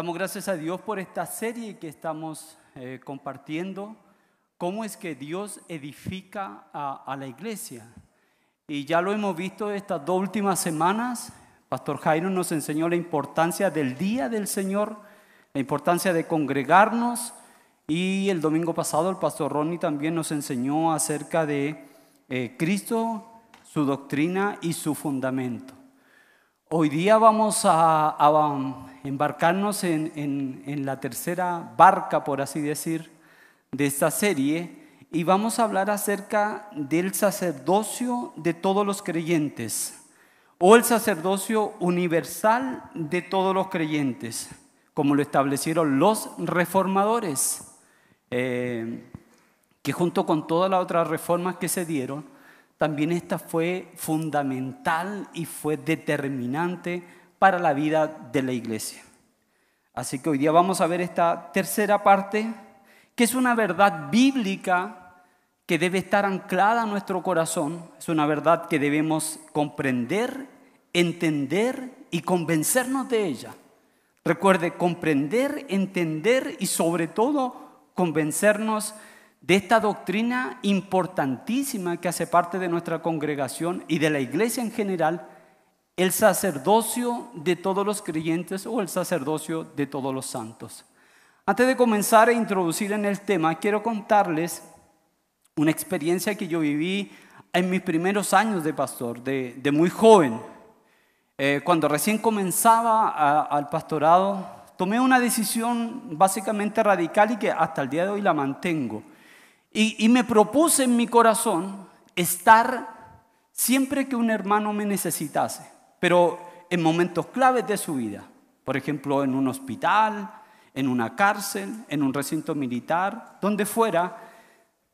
Damos gracias a Dios por esta serie que estamos eh, compartiendo, cómo es que Dios edifica a, la iglesia. Y ya lo hemos visto estas dos últimas semanas. Pastor Jairo nos enseñó la importancia del día del Señor, la importancia de congregarnos. Y el domingo pasado el pastor Ronnie también nos enseñó acerca de eh, Cristo, su doctrina y su fundamento. Hoy día vamos a, embarcarnos en, la tercera barca, por así decir, de esta serie y vamos a hablar acerca del sacerdocio de todos los creyentes o el sacerdocio universal de todos los creyentes, como lo establecieron los reformadores, eh, que junto con todas las otras reformas que se dieron, también esta fue fundamental y fue determinante para la vida de la iglesia. Así que hoy día vamos a ver esta tercera parte, que es una verdad bíblica que debe estar anclada en nuestro corazón, es una verdad que debemos comprender, entender y convencernos de ella. Recuerde, comprender, entender y sobre todo convencernos de esta doctrina importantísima que hace parte de nuestra congregación y de la iglesia en general, el sacerdocio de todos los creyentes o el sacerdocio de todos los santos. Antes de comenzar a introducir en el tema, quiero contarles una experiencia que yo viví en mis primeros años de pastor, de, muy joven. Eh, cuando recién comenzaba al pastorado, tomé una decisión básicamente radical y que hasta el día de hoy la mantengo. Y, me propuse en mi corazón estar siempre que un hermano me necesitase, pero en momentos claves de su vida. Por ejemplo, en un hospital, en una cárcel, en un recinto militar, donde fuera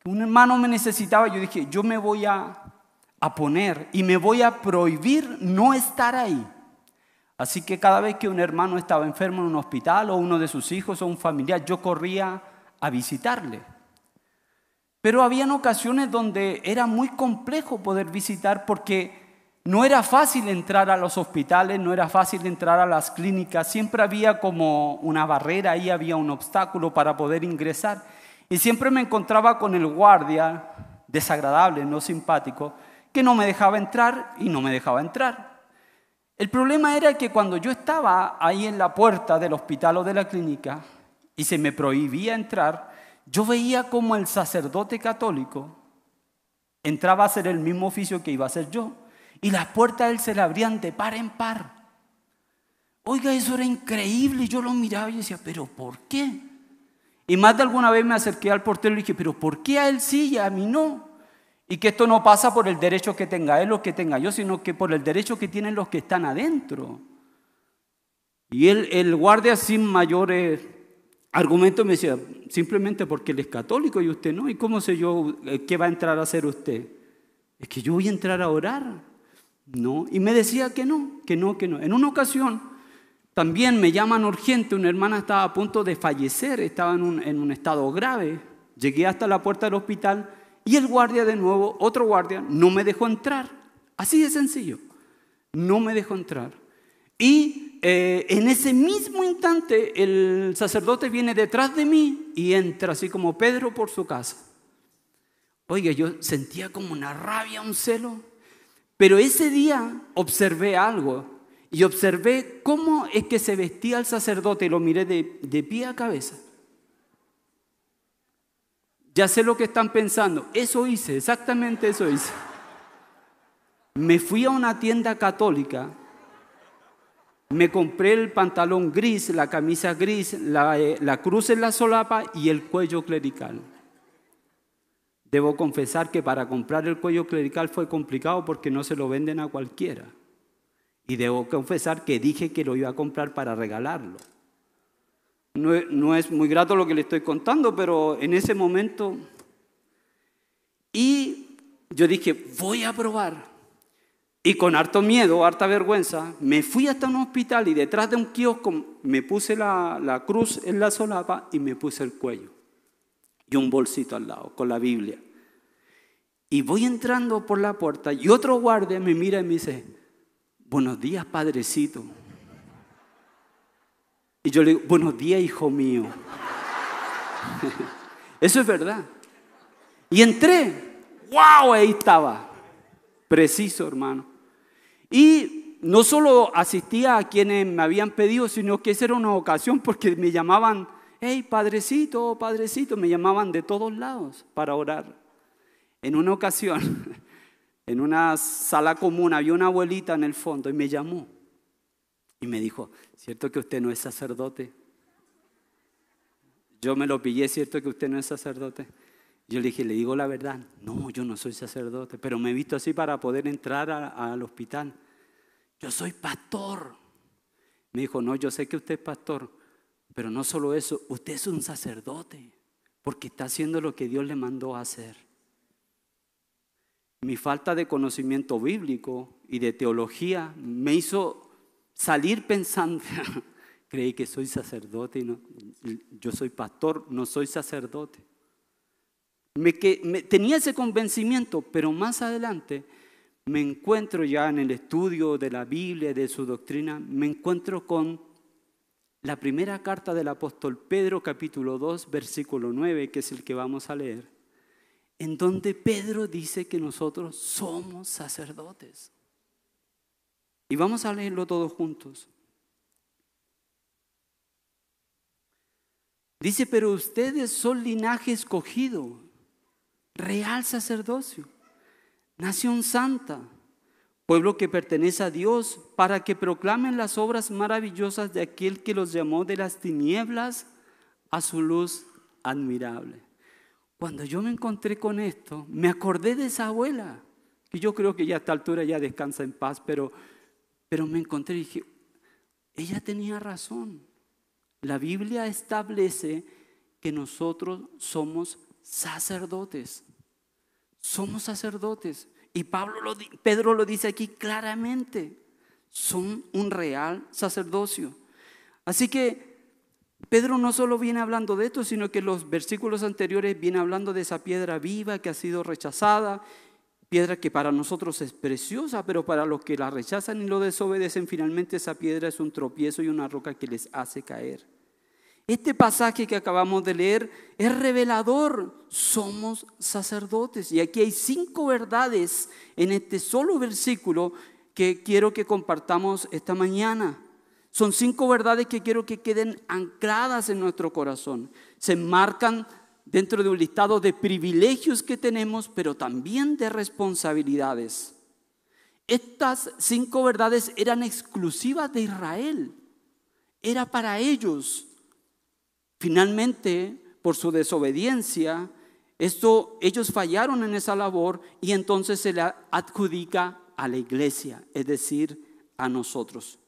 un hermano me necesitaba, yo dije, yo me voy a, poner y me voy a prohibir no estar ahí. Así que cada vez que un hermano estaba enfermo en un hospital o uno de sus hijos o un familiar, yo corría a visitarle. Pero habían ocasiones donde era muy complejo poder visitar porque no era fácil entrar a los hospitales, no era fácil entrar a las clínicas, siempre había como una barrera, ahí había un obstáculo para poder ingresar. Y siempre me encontraba con el guardia, desagradable, no simpático, que no me dejaba entrar y no me dejaba entrar. El problema era que cuando yo estaba ahí en la puerta del hospital o de la clínica y se me prohibía entrar, yo veía como el sacerdote católico entraba a hacer el mismo oficio que iba a hacer yo y las puertas de él se le abrían de par en par. Oiga, eso era increíble. Yo lo miraba y decía, pero ¿por qué? Y más de alguna vez me acerqué al portero y dije, pero ¿por qué a él sí y a mí no? Y que esto no pasa por el derecho que tenga él o que tenga yo, sino que por el derecho que tienen los que están adentro. Y él, el guardia sin mayores argumentos me decía, simplemente porque él es católico y usted no. ¿Y cómo sé yo eh, qué va a entrar a hacer usted? Es que yo voy a entrar a orar. No. Y me decía que no, que no, que no. En una ocasión también me llaman urgente, una hermana estaba a punto de fallecer, estaba en un, estado grave. Llegué hasta la puerta del hospital y el guardia de nuevo, otro guardia, no me dejó entrar. Así de sencillo, no me dejó entrar. Y eh, en ese mismo instante el sacerdote viene detrás de mí y entra así como Pedro por su casa. Oiga, yo sentía como una rabia, un celo, pero ese día observé algo y observé cómo es que se vestía el sacerdote y lo miré de, de pie a cabeza. Ya sé lo que están pensando. Eso hice, exactamente eso hice. Me fui a una tienda católica, me compré el pantalón gris, la camisa gris, la, eh, la, cruz en la solapa y el cuello clerical. Debo confesar que para comprar el cuello clerical fue complicado porque no se lo venden a cualquiera. Y debo confesar que dije que lo iba a comprar para regalarlo. No, es muy grato lo que le estoy contando, pero en ese momento... Y yo dije, voy a probar. Y con harto miedo, harta vergüenza, me fui hasta un hospital y detrás de un kiosco me puse la, la cruz en la solapa y me puse el cuello. Y un bolsito al lado con la Biblia. Y voy entrando por la puerta y otro guardia me mira y me dice, Buenos días, Padrecito. Y yo le digo, buenos días, hijo mío. Eso es verdad. Y entré. ¡Wow! Ahí estaba. Preciso, hermano. Y no solo asistía a quienes me habían pedido, sino que esa era una ocasión porque me llamaban, hey, padrecito, padrecito, me llamaban de todos lados para orar. En una ocasión, en una sala común, había una abuelita en el fondo y me llamó y me dijo, ¿cierto que usted no es sacerdote? Yo me lo pillé, ¿cierto que usted no es sacerdote? Yo le dije, le digo la verdad, no, yo no soy sacerdote, pero me he visto así para poder entrar al hospital. Yo soy pastor. Me dijo, no, yo sé que usted es pastor, pero no solo eso, usted es un sacerdote, porque está haciendo lo que Dios le mandó a hacer. Mi falta de conocimiento bíblico y de teología me hizo salir pensando, creí que soy sacerdote y no, yo soy pastor, no soy sacerdote. Me, tenía ese convencimiento, pero más adelante me encuentro ya en el estudio de la Biblia, de su doctrina, me encuentro con la primera carta del apóstol Pedro, capítulo 2, versículo 9, que es el que vamos a leer, en donde Pedro dice que nosotros somos sacerdotes. Y vamos a leerlo todos juntos. Dice, pero ustedes son linaje escogido, real sacerdocio, nación santa, pueblo que pertenece a Dios, para que proclamen las obras maravillosas de aquel que los llamó de las tinieblas a su luz admirable. Cuando yo me encontré con esto, me acordé de esa abuela, que yo creo que ya a esta altura ya descansa en paz, pero pero me encontré y dije, ella tenía razón. La Biblia establece que nosotros somos sacerdotes. Somos sacerdotes. Y Pablo lo, Pedro lo dice aquí claramente. Son un real sacerdocio. Así que Pedro no solo viene hablando de esto, sino que los versículos anteriores viene hablando de esa piedra viva que ha sido rechazada piedra que para nosotros es preciosa, pero para los que la rechazan y lo desobedecen, finalmente esa piedra es un tropiezo y una roca que les hace caer. Este pasaje que acabamos de leer es revelador. Somos sacerdotes. Y aquí hay cinco verdades en este solo versículo que quiero que compartamos esta mañana. Son cinco verdades que quiero que queden ancladas en nuestro corazón. Se enmarcan dentro de un listado de privilegios que tenemos, pero también de responsabilidades. Estas cinco verdades eran exclusivas de Israel, era para ellos. Finalmente, por su desobediencia, esto, ellos fallaron en esa labor y entonces se la adjudica a la iglesia, es decir, a nosotros.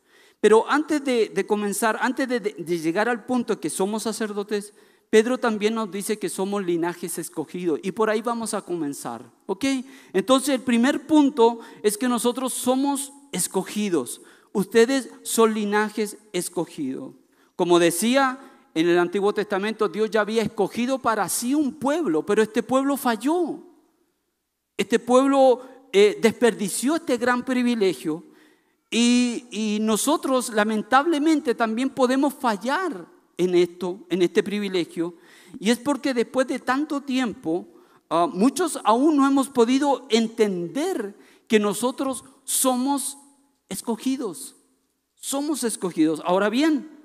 Pero antes de, comenzar, antes de, de llegar al punto que somos sacerdotes, Pedro también nos dice que somos linajes escogidos y por ahí vamos a comenzar, ¿ok? Entonces el primer punto es que nosotros somos escogidos. Ustedes son linajes escogidos. Como decía en el Antiguo Testamento, Dios ya había escogido para sí un pueblo, pero este pueblo falló. Este pueblo eh, desperdició este gran privilegio y, nosotros lamentablemente también podemos fallar en esto, en este privilegio, y es porque después de tanto tiempo, ah, muchos aún no hemos podido entender que nosotros somos escogidos, somos escogidos. Ahora bien,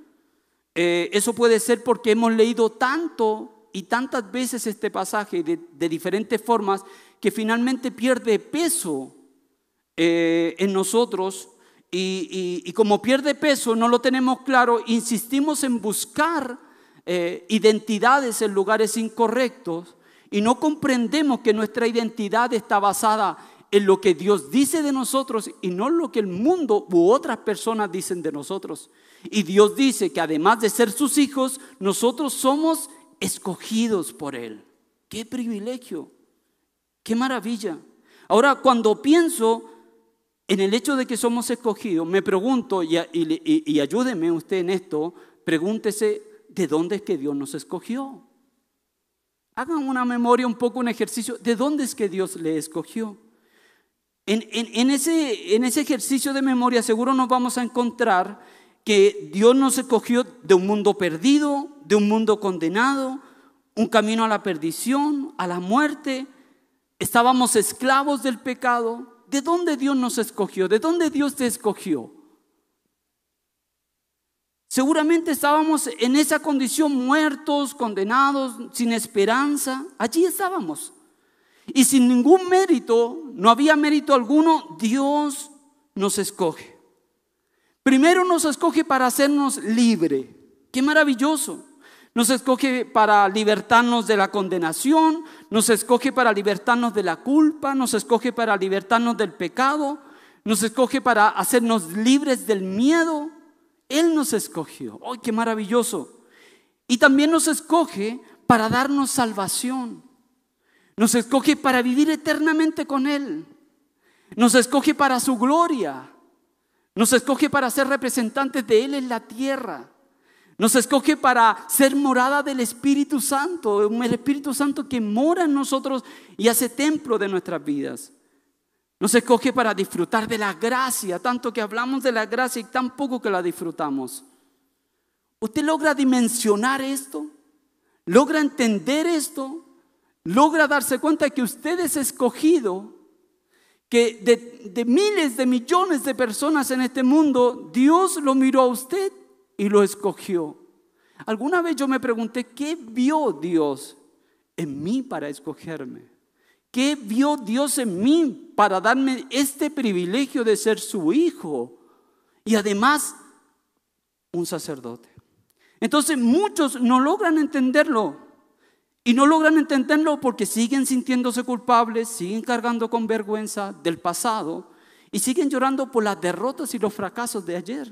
eh, eso puede ser porque hemos leído tanto y tantas veces este pasaje de, diferentes formas que finalmente pierde peso eh, en nosotros y, como pierde peso, no lo tenemos claro, insistimos en buscar eh, identidades en lugares incorrectos y no comprendemos que nuestra identidad está basada en lo que Dios dice de nosotros y no en lo que el mundo u otras personas dicen de nosotros. Y Dios dice que además de ser sus hijos, nosotros somos escogidos por Él. Qué privilegio, qué maravilla. Ahora, cuando pienso en el hecho de que somos escogidos, me pregunto, y, ayúdeme usted en esto, pregúntese, ¿de dónde es que Dios nos escogió? Hagan una memoria, un poco un ejercicio, ¿de dónde es que Dios le escogió? En, ese, en ese ejercicio de memoria seguro nos vamos a encontrar que Dios nos escogió de un mundo perdido, de un mundo condenado, un camino a la perdición, a la muerte. Estábamos esclavos del pecado. ¿De dónde Dios nos escogió? ¿De dónde Dios te escogió? Seguramente estábamos en esa condición muertos, condenados, sin esperanza. Allí estábamos. Y sin ningún mérito, no había mérito alguno, Dios nos escoge. Primero nos escoge para hacernos libre. Qué maravilloso. Nos escoge para libertarnos de la condenación, nos escoge para libertarnos de la culpa, nos escoge para libertarnos del pecado, nos escoge para hacernos libres del miedo, él nos escogió. ¡Ay, qué maravilloso! Y también nos escoge para darnos salvación. Nos escoge para vivir eternamente con Él. Nos escoge para su gloria. Nos escoge para ser representantes de Él en la tierra. Nos escoge para ser morada del Espíritu Santo, el Espíritu Santo que mora en nosotros y hace templo de nuestras vidas. Nos escoge para disfrutar de la gracia, tanto que hablamos de la gracia y tan poco que la disfrutamos. ¿Usted logra dimensionar esto? ¿Logra entender esto? ¿Logra darse cuenta que usted es escogido? Que de, de miles de millones de personas en este mundo, Dios lo miró a usted y lo escogió. Alguna vez yo me pregunté, ¿qué vio Dios en mí para escogerme? ¿Qué vio Dios en mí para darme este privilegio de ser su hijo? Y además, un sacerdote. Entonces muchos no logran entenderlo. Y no logran entenderlo porque siguen sintiéndose culpables, siguen cargando con vergüenza del pasado y siguen llorando por las derrotas y los fracasos de ayer.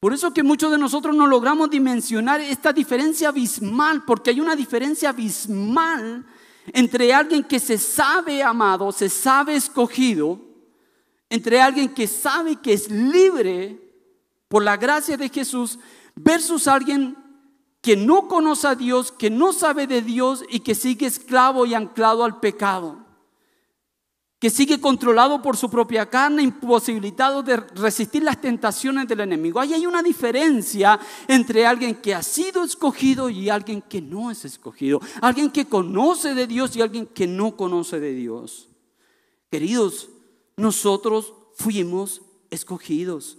Por eso que muchos de nosotros no logramos dimensionar esta diferencia abismal, porque hay una diferencia abismal entre alguien que se sabe amado, se sabe escogido, entre alguien que sabe que es libre por la gracia de Jesús, versus alguien que no conoce a Dios, que no sabe de Dios y que sigue esclavo y anclado al pecado que sigue controlado por su propia carne, imposibilitado de resistir las tentaciones del enemigo. Ahí hay una diferencia entre alguien que ha sido escogido y alguien que no es escogido. Alguien que conoce de Dios y alguien que no conoce de Dios. Queridos, nosotros fuimos escogidos.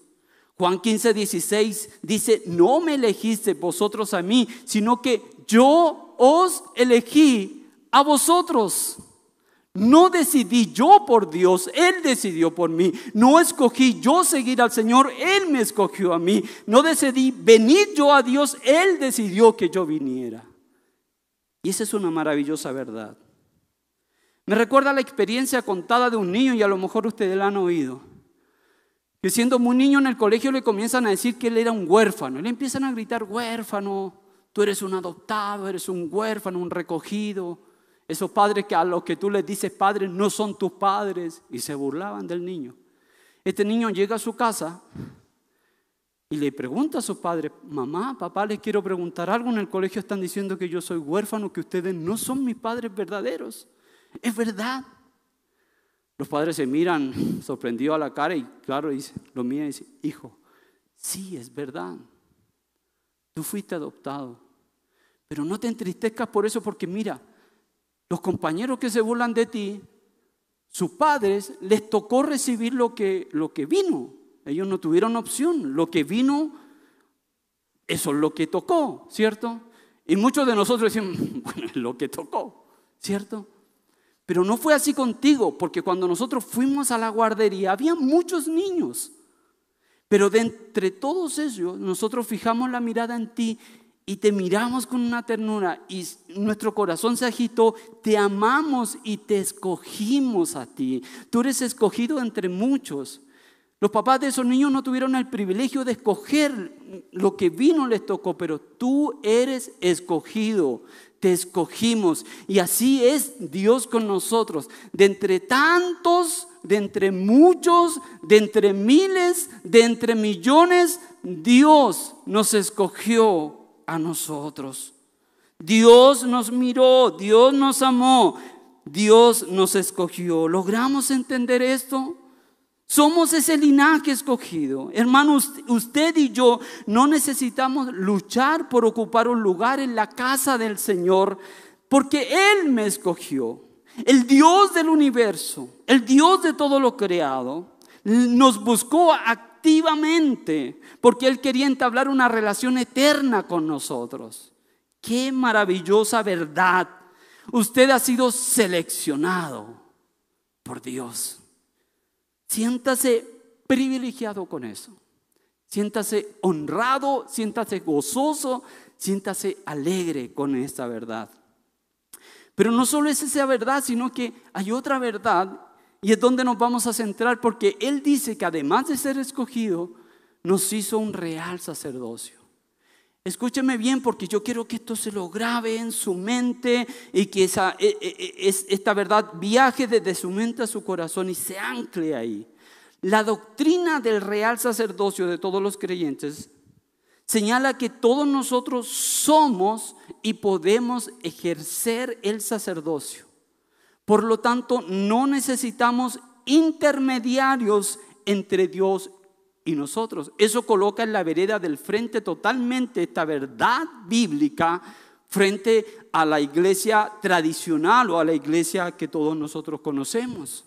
Juan 15, 16 dice, no me elegiste vosotros a mí, sino que yo os elegí a vosotros. No decidí yo por Dios, Él decidió por mí. No escogí yo seguir al Señor, Él me escogió a mí. No decidí venir yo a Dios, Él decidió que yo viniera. Y esa es una maravillosa verdad. Me recuerda la experiencia contada de un niño y a lo mejor ustedes la han oído. Que siendo muy niño en el colegio le comienzan a decir que él era un huérfano. Y le empiezan a gritar, huérfano, tú eres un adoptado, eres un huérfano, un recogido. Esos padres que a los que tú les dices padres no son tus padres y se burlaban del niño. Este niño llega a su casa y le pregunta a su padre, mamá, papá, les quiero preguntar algo. En el colegio están diciendo que yo soy huérfano, que ustedes no son mis padres verdaderos. Es verdad. Los padres se miran sorprendidos a la cara y claro, dice, lo y dice, hijo, sí, es verdad. Tú fuiste adoptado. Pero no te entristezcas por eso porque mira, los compañeros que se burlan de ti, sus padres les tocó recibir lo que, lo que vino. Ellos no tuvieron opción. Lo que vino, eso es lo que tocó, ¿cierto? Y muchos de nosotros decimos, bueno, es lo que tocó, ¿cierto? Pero no fue así contigo, porque cuando nosotros fuimos a la guardería había muchos niños. Pero de entre todos ellos, nosotros fijamos la mirada en ti y te miramos con una ternura y nuestro corazón se agitó, te amamos y te escogimos a ti. Tú eres escogido entre muchos. Los papás de esos niños no tuvieron el privilegio de escoger lo que vino les tocó, pero tú eres escogido, te escogimos. Y así es Dios con nosotros. De entre tantos, de entre muchos, de entre miles, de entre millones, Dios nos escogió a nosotros. Dios nos miró, Dios nos amó, Dios nos escogió. ¿Logramos entender esto? Somos ese linaje escogido. Hermanos, usted y yo no necesitamos luchar por ocupar un lugar en la casa del Señor, porque Él me escogió. El Dios del universo, el Dios de todo lo creado, nos buscó activamente porque Él quería entablar una relación eterna con nosotros. Qué maravillosa verdad. Usted ha sido seleccionado por Dios. Siéntase privilegiado con eso. Siéntase honrado, siéntase gozoso, siéntase alegre con esta verdad. Pero no solo es esa verdad, sino que hay otra verdad y es donde nos vamos a centrar porque Él dice que además de ser escogido, nos hizo un real sacerdocio. Escúcheme bien porque yo quiero que esto se lo grabe en su mente y que esa, e, e, e, esta verdad viaje desde su mente a su corazón y se ancle ahí. La doctrina del real sacerdocio de todos los creyentes señala que todos nosotros somos y podemos ejercer el sacerdocio. Por lo tanto, no necesitamos intermediarios entre Dios y nosotros. Eso coloca en la vereda del frente totalmente esta verdad bíblica frente a la iglesia tradicional o a la iglesia que todos nosotros conocemos.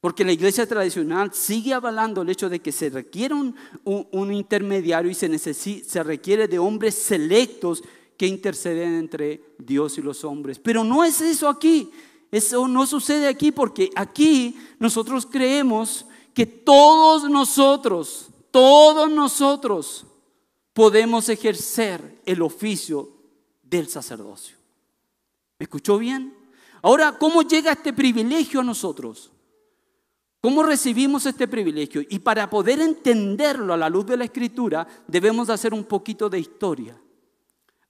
Porque la iglesia tradicional sigue avalando el hecho de que se requiere un, intermediario y se, se requiere de hombres selectos que interceden entre Dios y los hombres. Pero no es eso aquí. Eso no sucede aquí porque aquí nosotros creemos que todos nosotros, todos nosotros podemos ejercer el oficio del sacerdocio. ¿Me escuchó bien? Ahora, ¿cómo llega este privilegio a nosotros? ¿Cómo recibimos este privilegio? Y para poder entenderlo a la luz de la escritura, debemos hacer un poquito de historia.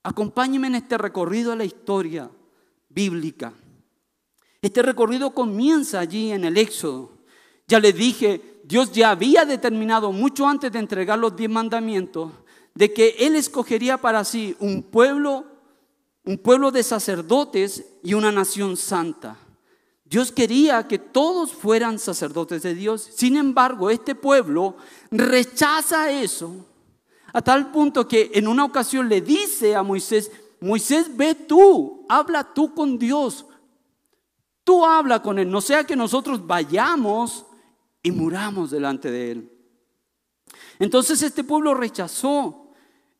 Acompáñenme en este recorrido a la historia bíblica. Este recorrido comienza allí en el Éxodo. Ya les dije, Dios ya había determinado mucho antes de entregar los diez mandamientos de que Él escogería para sí un pueblo, un pueblo de sacerdotes y una nación santa. Dios quería que todos fueran sacerdotes de Dios. Sin embargo, este pueblo rechaza eso a tal punto que en una ocasión le dice a Moisés, Moisés, ve tú, habla tú con Dios. Tú habla con Él, no sea que nosotros vayamos y muramos delante de Él. Entonces este pueblo rechazó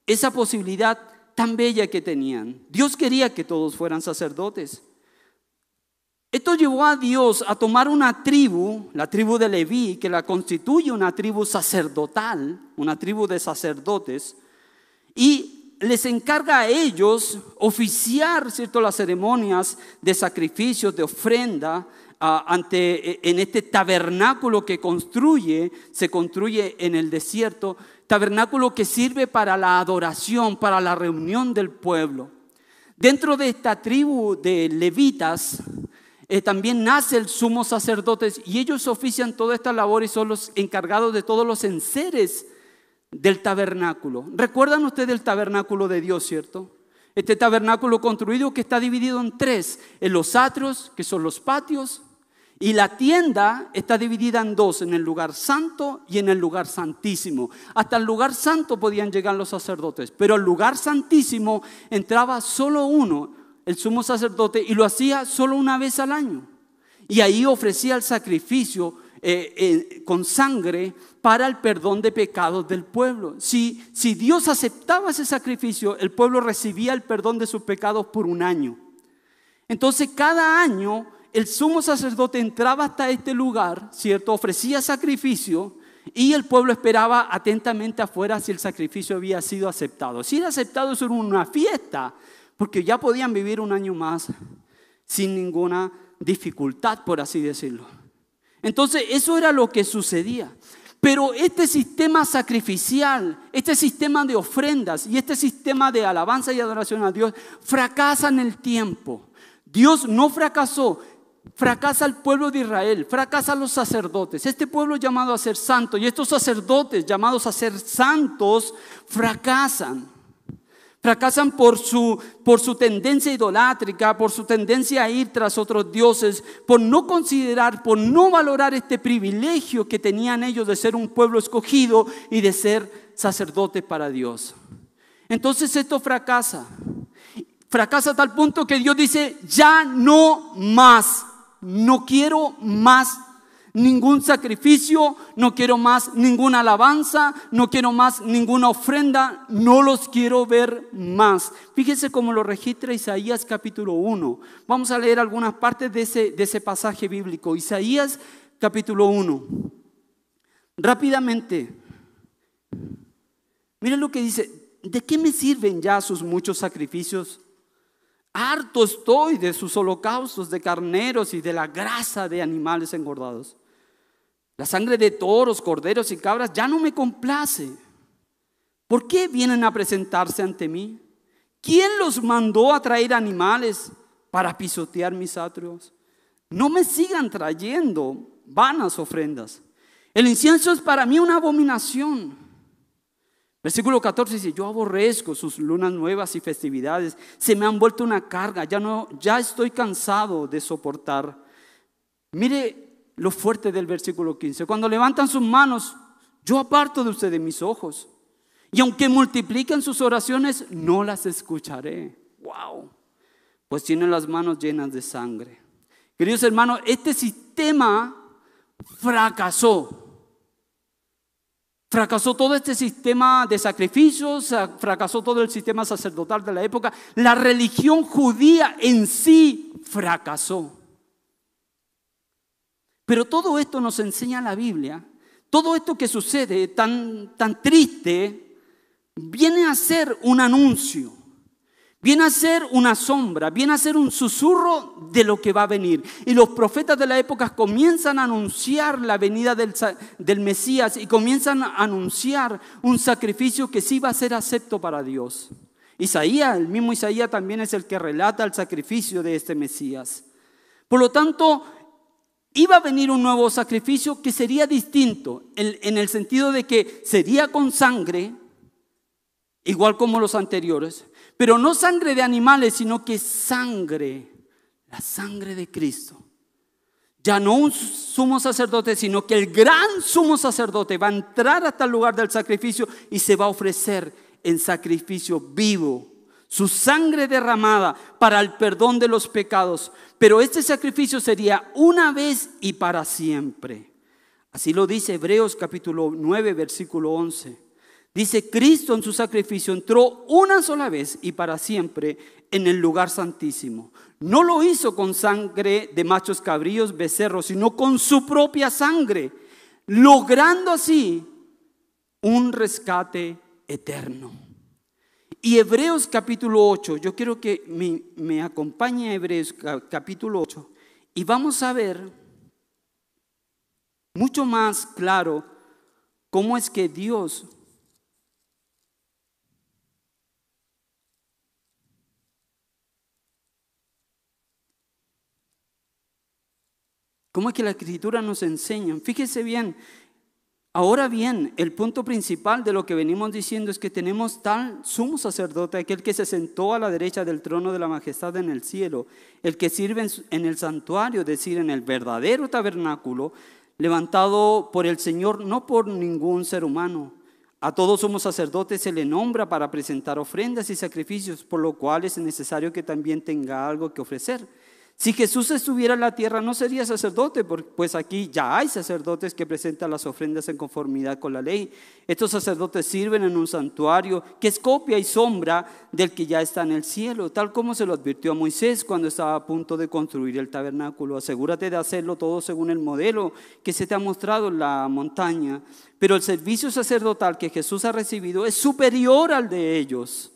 esa posibilidad tan bella que tenían. Dios quería que todos fueran sacerdotes. Esto llevó a Dios a tomar una tribu, la tribu de Leví, que la constituye una tribu sacerdotal, una tribu de sacerdotes, y les encarga a ellos oficiar ¿cierto? las ceremonias de sacrificios, de ofrenda, ante, e, en este tabernáculo que construye, se construye en el desierto, tabernáculo que sirve para la adoración, para la reunión del pueblo. Dentro de esta tribu de levitas eh, también nace el sumo sacerdote y ellos ofician toda esta labor y son los encargados de todos los enseres del tabernáculo. ¿Recuerdan ustedes el tabernáculo de Dios, cierto? Este tabernáculo construido que está dividido en tres, en los atrios, que son los patios, y la tienda está dividida en dos, en el lugar santo y en el lugar santísimo. Hasta el lugar santo podían llegar los sacerdotes, pero al lugar santísimo entraba solo uno, el sumo sacerdote, y lo hacía solo una vez al año. Y ahí ofrecía el sacrificio eh, eh, con sangre para el perdón de pecados del pueblo. Si, si Dios aceptaba ese sacrificio, el pueblo recibía el perdón de sus pecados por un año. Entonces cada año el sumo sacerdote entraba hasta este lugar, ¿cierto? Ofrecía sacrificio y el pueblo esperaba atentamente afuera si el sacrificio había sido aceptado. Si era aceptado, eso era una fiesta, porque ya podían vivir un año más sin ninguna dificultad, por así decirlo. Entonces, eso era lo que sucedía. Pero este sistema sacrificial, este sistema de ofrendas y este sistema de alabanza y adoración a Dios fracasa en el tiempo. Dios no fracasó, fracasa el pueblo de Israel, fracasa los sacerdotes. Este pueblo llamado a ser santo y estos sacerdotes llamados a ser santos fracasan. Fracasan por su, por su tendencia idolátrica, por su tendencia a ir tras otros dioses, por no considerar, por no valorar este privilegio que tenían ellos de ser un pueblo escogido y de ser sacerdotes para Dios. Entonces esto fracasa. Fracasa a tal punto que Dios dice, ya no más, no quiero más ningún sacrificio, no quiero más ninguna alabanza, no quiero más ninguna ofrenda, no los quiero ver más. Fíjese cómo lo registra Isaías capítulo 1. Vamos a leer algunas partes de ese, de ese pasaje bíblico. Isaías capítulo 1. Rápidamente. Miren lo que dice. ¿De qué me sirven ya sus muchos sacrificios? Harto estoy de sus holocaustos de carneros y de la grasa de animales engordados. La sangre de toros, corderos y cabras ya no me complace. ¿Por qué vienen a presentarse ante mí? ¿Quién los mandó a traer animales para pisotear mis atrios? No me sigan trayendo vanas ofrendas. El incienso es para mí una abominación. Versículo 14 dice, yo aborrezco sus lunas nuevas y festividades. Se me han vuelto una carga, ya no ya estoy cansado de soportar. Mire lo fuerte del versículo 15. Cuando levantan sus manos, yo aparto de ustedes mis ojos. Y aunque multipliquen sus oraciones, no las escucharé. Wow. Pues tienen las manos llenas de sangre. Queridos hermanos, este sistema fracasó. Fracasó todo este sistema de sacrificios, fracasó todo el sistema sacerdotal de la época. La religión judía en sí fracasó. Pero todo esto nos enseña la Biblia. Todo esto que sucede tan, tan triste viene a ser un anuncio viene a ser una sombra, viene a ser un susurro de lo que va a venir. Y los profetas de la época comienzan a anunciar la venida del, del, Mesías y comienzan a anunciar un sacrificio que sí va a ser acepto para Dios. Isaías, el mismo Isaías también es el que relata el sacrificio de este Mesías. Por lo tanto, iba a venir un nuevo sacrificio que sería distinto, en el sentido de que sería con sangre, igual como los anteriores, pero no sangre de animales, sino que sangre, la sangre de Cristo. Ya no un sumo sacerdote, sino que el gran sumo sacerdote va a entrar hasta el lugar del sacrificio y se va a ofrecer en sacrificio vivo, su sangre derramada para el perdón de los pecados. Pero este sacrificio sería una vez y para siempre. Así lo dice Hebreos capítulo 9, versículo 11. Dice, Cristo en su sacrificio entró una sola vez y para siempre en el lugar santísimo. No lo hizo con sangre de machos cabríos, becerros, sino con su propia sangre, logrando así un rescate eterno. Y Hebreos capítulo 8, yo quiero que me, acompañe a Hebreos capítulo 8 y vamos a ver mucho más claro cómo es que Dios ¿Cómo es que la escritura nos enseña? Fíjese bien, ahora bien, el punto principal de lo que venimos diciendo es que tenemos tal sumo sacerdote, aquel que se sentó a la derecha del trono de la majestad en el cielo, el que sirve en el santuario, es decir, en el verdadero tabernáculo, levantado por el Señor, no por ningún ser humano. A todos somos sacerdotes se le nombra para presentar ofrendas y sacrificios, por lo cual es necesario que también tenga algo que ofrecer. Si Jesús estuviera en la tierra no sería sacerdote, pues aquí ya hay sacerdotes que presentan las ofrendas en conformidad con la ley. Estos sacerdotes sirven en un santuario que es copia y sombra del que ya está en el cielo, tal como se lo advirtió a Moisés cuando estaba a punto de construir el tabernáculo. Asegúrate de hacerlo todo según el modelo que se te ha mostrado en la montaña. Pero el servicio sacerdotal que Jesús ha recibido es superior al de ellos,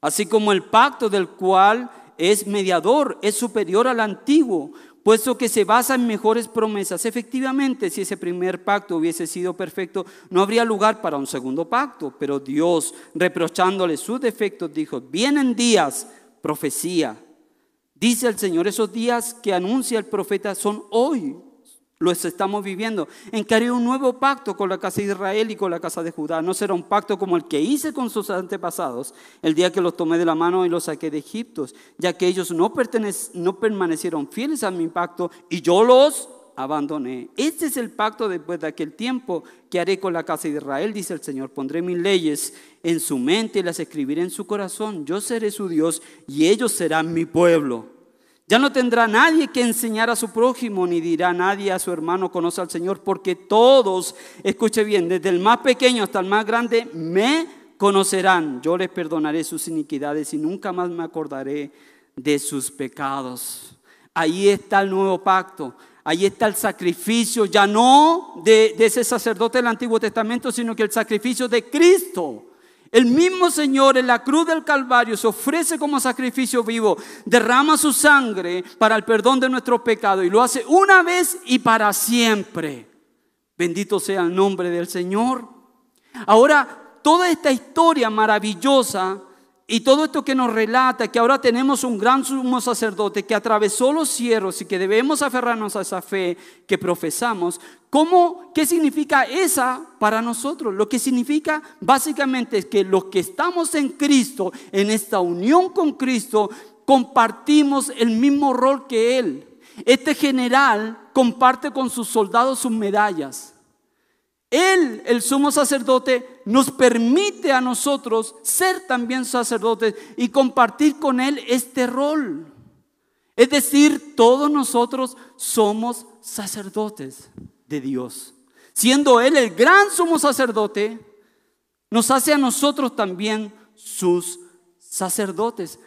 así como el pacto del cual es mediador, es superior al antiguo, puesto que se basa en mejores promesas. Efectivamente, si ese primer pacto hubiese sido perfecto, no habría lugar para un segundo pacto, pero Dios, reprochándole sus defectos, dijo, vienen días, profecía. Dice el Señor, esos días que anuncia el profeta son hoy. Lo estamos viviendo. Encaré un nuevo pacto con la casa de Israel y con la casa de Judá. No será un pacto como el que hice con sus antepasados el día que los tomé de la mano y los saqué de Egipto, ya que ellos no, no permanecieron fieles a mi pacto y yo los abandoné. Este es el pacto después de aquel tiempo que haré con la casa de Israel, dice el Señor. Pondré mis leyes en su mente y las escribiré en su corazón. Yo seré su Dios y ellos serán mi pueblo. Ya no tendrá nadie que enseñar a su prójimo, ni dirá nadie a su hermano, conoce al Señor, porque todos, escuche bien, desde el más pequeño hasta el más grande, me conocerán. Yo les perdonaré sus iniquidades y nunca más me acordaré de sus pecados. Ahí está el nuevo pacto. Ahí está el sacrificio, ya no de, de ese sacerdote del Antiguo Testamento, sino que el sacrificio de Cristo. El mismo Señor en la cruz del Calvario se ofrece como sacrificio vivo, derrama su sangre para el perdón de nuestro pecado y lo hace una vez y para siempre. Bendito sea el nombre del Señor. Ahora, toda esta historia maravillosa y todo esto que nos relata que ahora tenemos un gran sumo sacerdote que atravesó los cielos y que debemos aferrarnos a esa fe que profesamos, ¿cómo, ¿qué significa esa para nosotros? Lo que significa básicamente es que los que estamos en Cristo, en esta unión con Cristo, compartimos el mismo rol que Él. Este general comparte con sus soldados sus medallas. Él, el sumo sacerdote, nos permite a nosotros ser también sacerdotes y compartir con Él este rol. Es decir, todos nosotros somos sacerdotes de Dios. Siendo Él el gran sumo sacerdote, nos hace a nosotros también sus sacerdotes.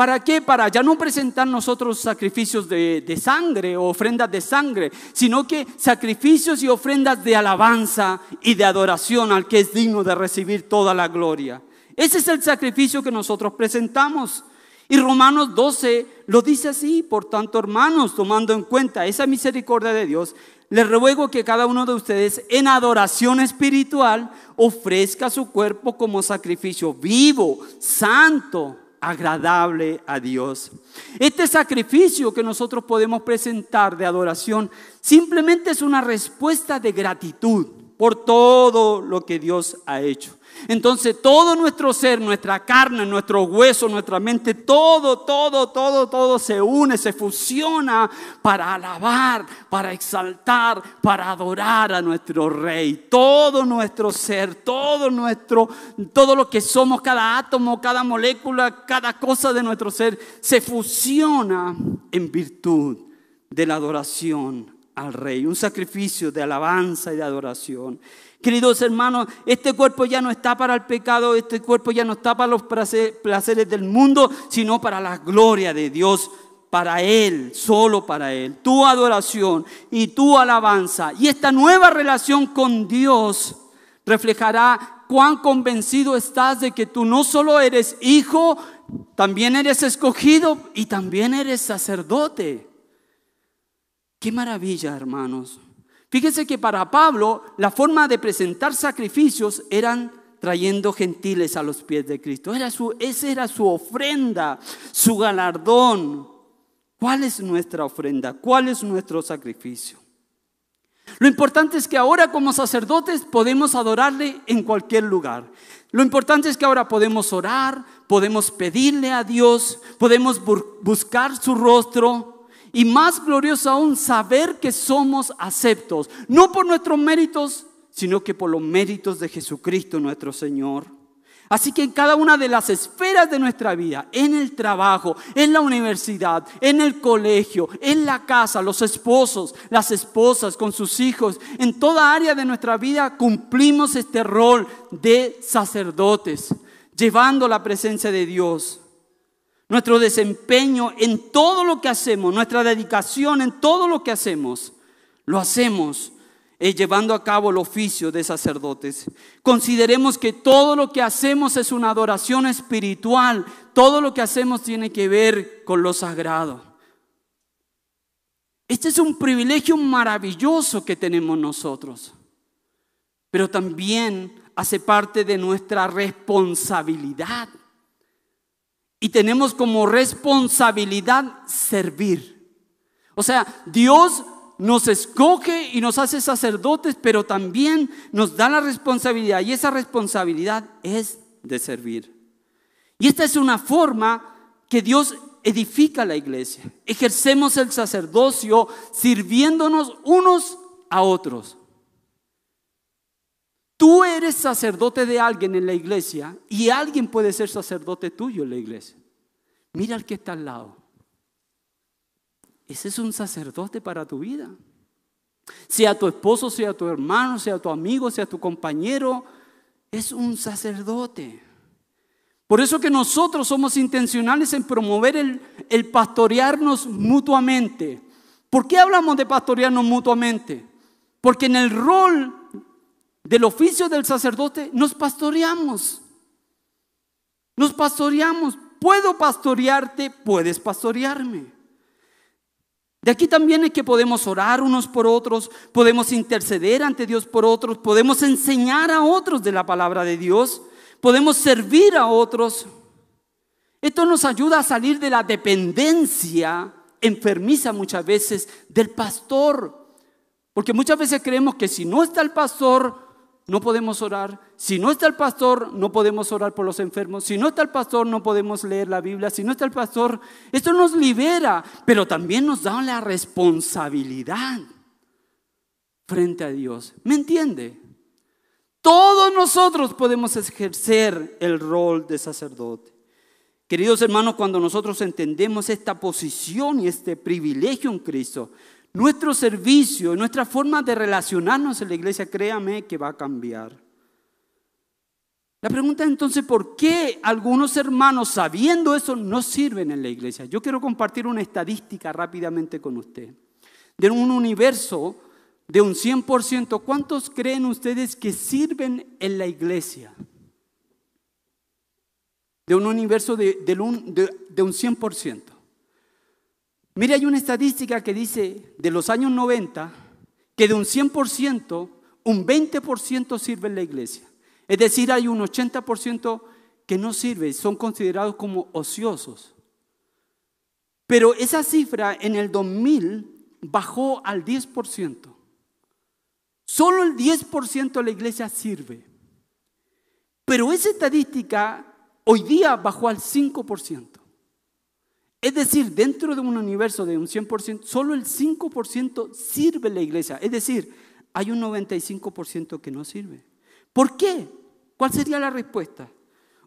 ¿Para qué? Para ya no presentar nosotros sacrificios de, sangre o ofrendas de sangre, sino que sacrificios y ofrendas de alabanza y de adoración al que es digno de recibir toda la gloria. Ese es el sacrificio que nosotros presentamos. Y Romanos 12 lo dice así, por tanto hermanos, tomando en cuenta esa misericordia de Dios, les ruego que cada uno de ustedes en adoración espiritual ofrezca su cuerpo como sacrificio vivo, santo, agradable a Dios. Este sacrificio que nosotros podemos presentar de adoración simplemente es una respuesta de gratitud por todo lo que Dios ha hecho. Entonces todo nuestro ser, nuestra carne, nuestro hueso, nuestra mente, todo, todo, todo, todo se une, se fusiona para alabar, para exaltar, para adorar a nuestro Rey. Todo nuestro ser, todo nuestro, todo lo que somos, cada átomo, cada molécula, cada cosa de nuestro ser, se fusiona en virtud de la adoración al Rey, un sacrificio de alabanza y de adoración. Queridos hermanos, este cuerpo ya no está para el pecado, este cuerpo ya no está para los placeres del mundo, sino para la gloria de Dios, para Él, solo para Él. Tu adoración y tu alabanza y esta nueva relación con Dios reflejará cuán convencido estás de que tú no solo eres hijo, también eres escogido y también eres sacerdote. Qué maravilla, hermanos. Fíjense que para Pablo la forma de presentar sacrificios eran trayendo gentiles a los pies de Cristo. Esa era su ofrenda, su galardón. ¿Cuál es nuestra ofrenda? ¿Cuál es nuestro sacrificio? Lo importante es que ahora como sacerdotes podemos adorarle en cualquier lugar. Lo importante es que ahora podemos orar, podemos pedirle a Dios, podemos buscar su rostro, y más glorioso aún, saber que somos aceptos, no por nuestros méritos, sino que por los méritos de Jesucristo nuestro Señor. Así que en cada una de las esferas de nuestra vida, en el trabajo, en la universidad, en el colegio, en la casa, los esposos, las esposas con sus hijos, en toda área de nuestra vida cumplimos este rol de sacerdotes, llevando la presencia de Dios nuestro desempeño en todo lo que hacemos, nuestra dedicación en todo lo que hacemos, lo hacemos llevando a cabo el oficio de sacerdotes. Consideremos que todo lo que hacemos es una adoración espiritual, todo lo que hacemos tiene que ver con lo sagrado. Este es un privilegio maravilloso que tenemos nosotros, pero también hace parte de nuestra responsabilidad. Y tenemos como responsabilidad servir. O sea, Dios nos escoge y nos hace sacerdotes, pero también nos da la responsabilidad y esa responsabilidad es de servir. Y esta es una forma que Dios edifica la iglesia. Ejercemos el sacerdocio sirviéndonos unos a otros. Tú eres sacerdote de alguien en la iglesia y alguien puede ser sacerdote tuyo en la iglesia. Mira al que está al lado. Ese es un sacerdote para tu vida. Sea tu esposo, sea tu hermano, sea tu amigo, sea tu compañero, es un sacerdote. Por eso que nosotros somos intencionales en promover el, el pastorearnos mutuamente. ¿Por qué hablamos de pastorearnos mutuamente? Porque en el rol del oficio del sacerdote nos pastoreamos. Nos pastoreamos. Puedo pastorearte, puedes pastorearme. De aquí también es que podemos orar unos por otros, podemos interceder ante Dios por otros, podemos enseñar a otros de la palabra de Dios podemos servir a otros. Esto nos ayuda a salir de la dependencia enfermiza muchas veces del pastor. Porque muchas veces creemos que si no está el pastor, no podemos orar. Si no está el pastor, no podemos orar por los enfermos. Si no está el pastor, no podemos leer la Biblia. Si no está el pastor, esto nos libera, pero también nos da la responsabilidad frente a Dios. ¿Me entiende? Todos nosotros podemos ejercer el rol de sacerdote. Queridos hermanos, cuando nosotros entendemos esta posición y este privilegio en Cristo, nuestro servicio, nuestra forma de relacionarnos en la iglesia, créame que va a cambiar. La pregunta es entonces, ¿por qué algunos hermanos, sabiendo eso, no sirven en la iglesia? Yo quiero compartir una estadística rápidamente con usted. De un universo de un 100%, ¿cuántos creen ustedes que sirven en la iglesia? De un universo de, un, de, un 100%. Mire, hay una estadística que dice de los años 90 que de un 100%, un 20% sirve en la iglesia. Es decir, hay un 80% que no sirve, son considerados como ociosos. Pero esa cifra en el 2000 bajó al 10%. Solo el 10% de la iglesia sirve. Pero esa estadística hoy día bajó al 5%. Es decir, dentro de un universo de un 100%, solo el 5% sirve la iglesia. Es decir, hay un 95% que no sirve. ¿Por qué? ¿Cuál sería la respuesta?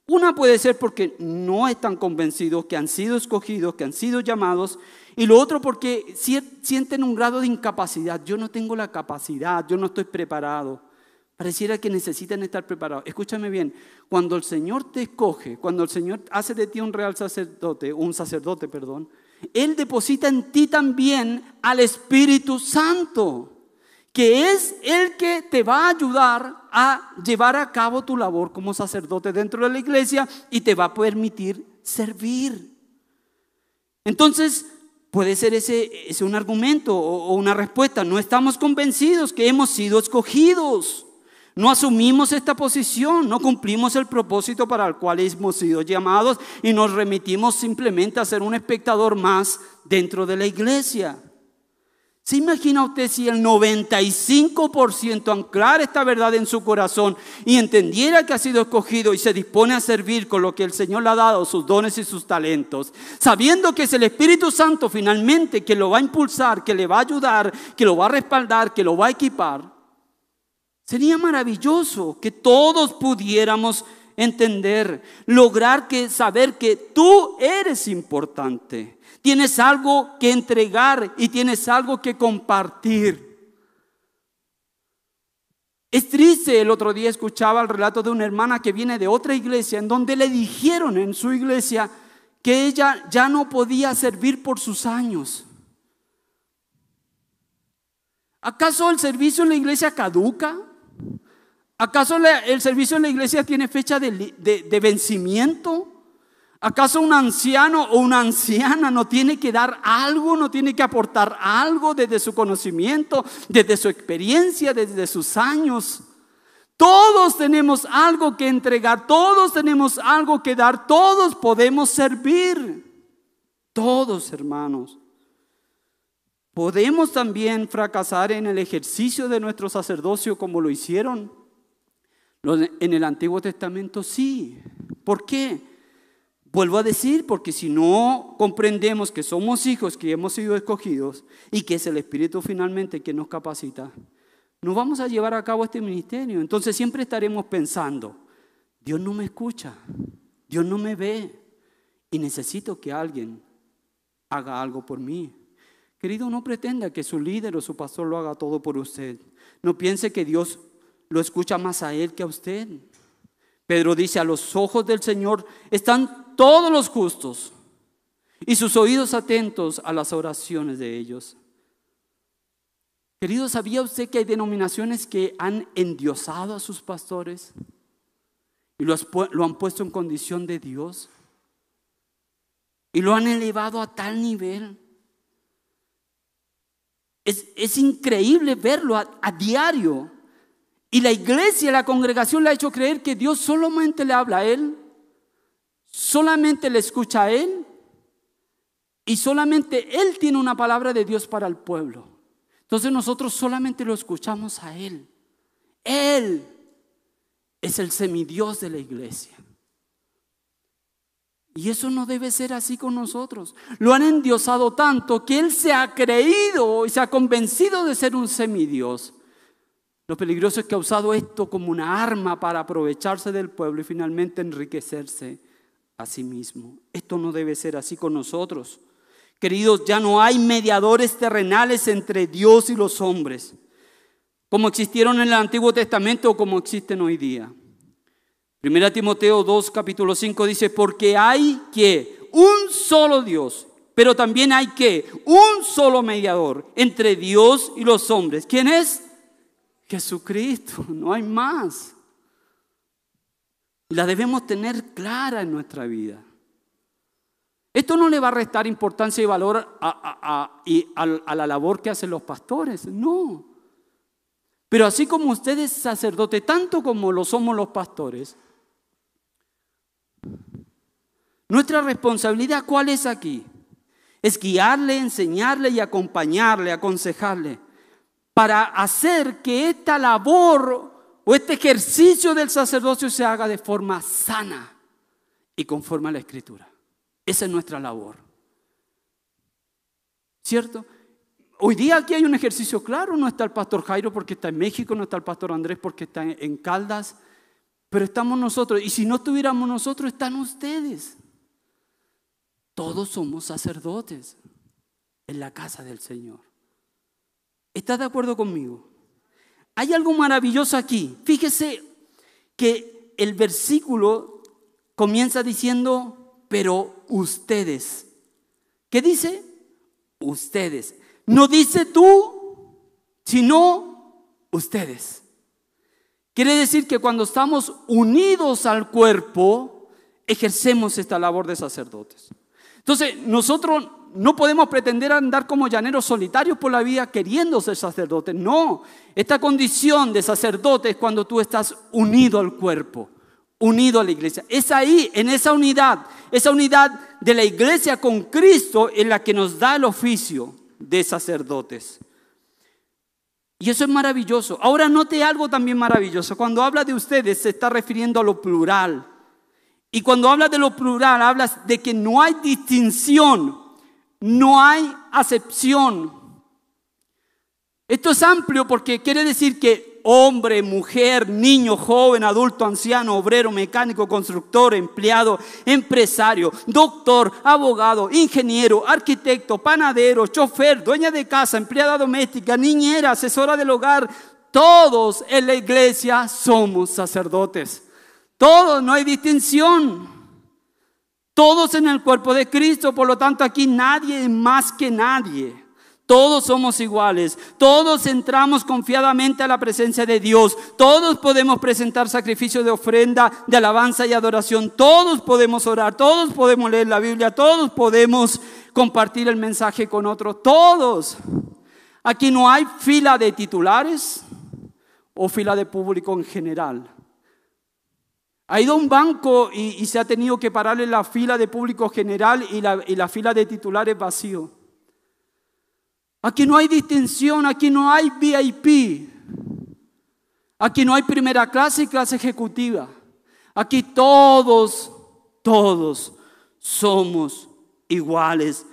Una puede ser porque no están convencidos que han sido escogidos, que han sido llamados, y lo otro porque sienten un grado de incapacidad. Yo no tengo la capacidad, yo no estoy preparado. Pareciera que necesitan estar preparados. Escúchame bien, cuando el Señor te escoge, cuando el Señor hace de ti un real sacerdote, un sacerdote, perdón, Él deposita en ti también al Espíritu Santo que es el que te va a ayudar a llevar a cabo tu labor como sacerdote dentro de la iglesia y te va a permitir servir. Entonces, puede ser ese, ese un argumento o, una respuesta. No estamos convencidos que hemos sido escogidos. No asumimos esta posición, no cumplimos el propósito para el cual hemos sido llamados y nos remitimos simplemente a ser un espectador más dentro de la iglesia. ¿Se imagina usted si el 95% anclar esta verdad en su corazón y entendiera que ha sido escogido y se dispone a servir con lo que el Señor le ha dado, sus dones y sus talentos, sabiendo que es el Espíritu Santo finalmente que lo va a impulsar, que le va a ayudar, que lo va a respaldar, que lo va a equipar? Sería maravilloso que todos pudiéramos entender, lograr que saber que tú eres importante Tienes algo que entregar y tienes algo que compartir. Es triste, el otro día escuchaba el relato de una hermana que viene de otra iglesia en donde le dijeron en su iglesia que ella ya no podía servir por sus años. ¿Acaso el servicio en la iglesia caduca? ¿Acaso el servicio en la iglesia tiene fecha de, de vencimiento? ¿Acaso un anciano o una anciana no tiene que dar algo, no tiene que aportar algo desde su conocimiento, desde su experiencia, desde sus años? Todos tenemos algo que entregar, todos tenemos algo que dar, todos podemos servir. Todos, hermanos. ¿Podemos también fracasar en el ejercicio de nuestro sacerdocio como lo hicieron en el Antiguo Testamento? Sí. ¿Por qué? Vuelvo a decir, porque si no comprendemos que somos hijos, que hemos sido escogidos y que es el Espíritu finalmente quien nos capacita, no vamos a llevar a cabo este ministerio. Entonces siempre estaremos pensando, Dios no me escucha, Dios no me ve y necesito que alguien haga algo por mí. Querido, no pretenda que su líder o su pastor lo haga todo por usted. No piense que Dios lo escucha más a él que a usted. Pedro dice, a los ojos del Señor están todos los justos y sus oídos atentos a las oraciones de ellos. Querido, ¿sabía usted que hay denominaciones que han endiosado a sus pastores y lo, han puesto en condición de Dios? Y lo han elevado a tal nivel es, increíble verlo a, diario. Y la iglesia, la congregación le ha hecho creer que Dios solamente le habla a él, solamente le escucha a él y solamente él tiene una palabra de Dios para el pueblo. Entonces nosotros solamente lo escuchamos a él. Él es el semidios de la iglesia. Y eso no debe ser así con nosotros. Lo han endiosado tanto que Él se ha creído y se ha convencido de ser un semidios. Lo peligroso es que ha usado esto como una arma para aprovecharse del pueblo y finalmente enriquecerse a sí mismo. Esto no debe ser así con nosotros. Queridos, ya no hay mediadores terrenales entre Dios y los hombres, como existieron en el Antiguo Testamento o como existen hoy día. Primera Timoteo 2, capítulo 5 dice, porque hay que un solo Dios, pero también hay que un solo mediador entre Dios y los hombres. ¿Quién es? Jesucristo, no hay más. Y la debemos tener clara en nuestra vida. Esto no le va a restar importancia y valor a, a, la labor que hacen los pastores, no. Pero así como usted es sacerdote, tanto como lo somos los pastores, nuestra responsabilidad, ¿cuál es aquí? Es guiarle, enseñarle y acompañarle, aconsejarle, para hacer que esta labor o este ejercicio del sacerdocio se haga de forma sana y conforme a la escritura. Esa es nuestra labor. ¿Cierto? Hoy día aquí hay un ejercicio claro, no está el pastor Jairo porque está en México, no está el pastor Andrés porque está en Caldas, pero estamos nosotros. Y si no estuviéramos nosotros, están ustedes. Todos somos sacerdotes en la casa del Señor. ¿Estás de acuerdo conmigo? Hay algo maravilloso aquí. Fíjese que el versículo comienza diciendo, pero ustedes. ¿Qué dice? Ustedes. No dice tú, sino ustedes. Quiere decir que cuando estamos unidos al cuerpo, ejercemos esta labor de sacerdotes. Entonces, nosotros no podemos pretender andar como llaneros solitarios por la vida queriendo ser sacerdotes. No, esta condición de sacerdote es cuando tú estás unido al cuerpo, unido a la iglesia. Es ahí, en esa unidad, esa unidad de la iglesia con Cristo en la que nos da el oficio de sacerdotes. Y eso es maravilloso. Ahora note algo también maravilloso. Cuando habla de ustedes se está refiriendo a lo plural. Y cuando habla de lo plural, hablas de que no hay distinción, no hay acepción. Esto es amplio porque quiere decir que hombre, mujer, niño, joven, adulto, anciano, obrero, mecánico, constructor, empleado, empresario, doctor, abogado, ingeniero, arquitecto, panadero, chofer, dueña de casa, empleada doméstica, niñera, asesora del hogar, todos en la iglesia somos sacerdotes. Todos, no hay distinción. Todos en el cuerpo de Cristo, por lo tanto aquí nadie más que nadie. Todos somos iguales, todos entramos confiadamente a la presencia de Dios, todos podemos presentar sacrificios de ofrenda, de alabanza y adoración, todos podemos orar, todos podemos leer la Biblia, todos podemos compartir el mensaje con otros, todos. Aquí no hay fila de titulares o fila de público en general. Ha ido a un banco y, se ha tenido que pararle la fila de público general y la, y la fila de titulares vacío. Aquí no hay distinción, aquí no hay VIP. Aquí no hay primera clase y clase ejecutiva. Aquí todos, todos somos iguales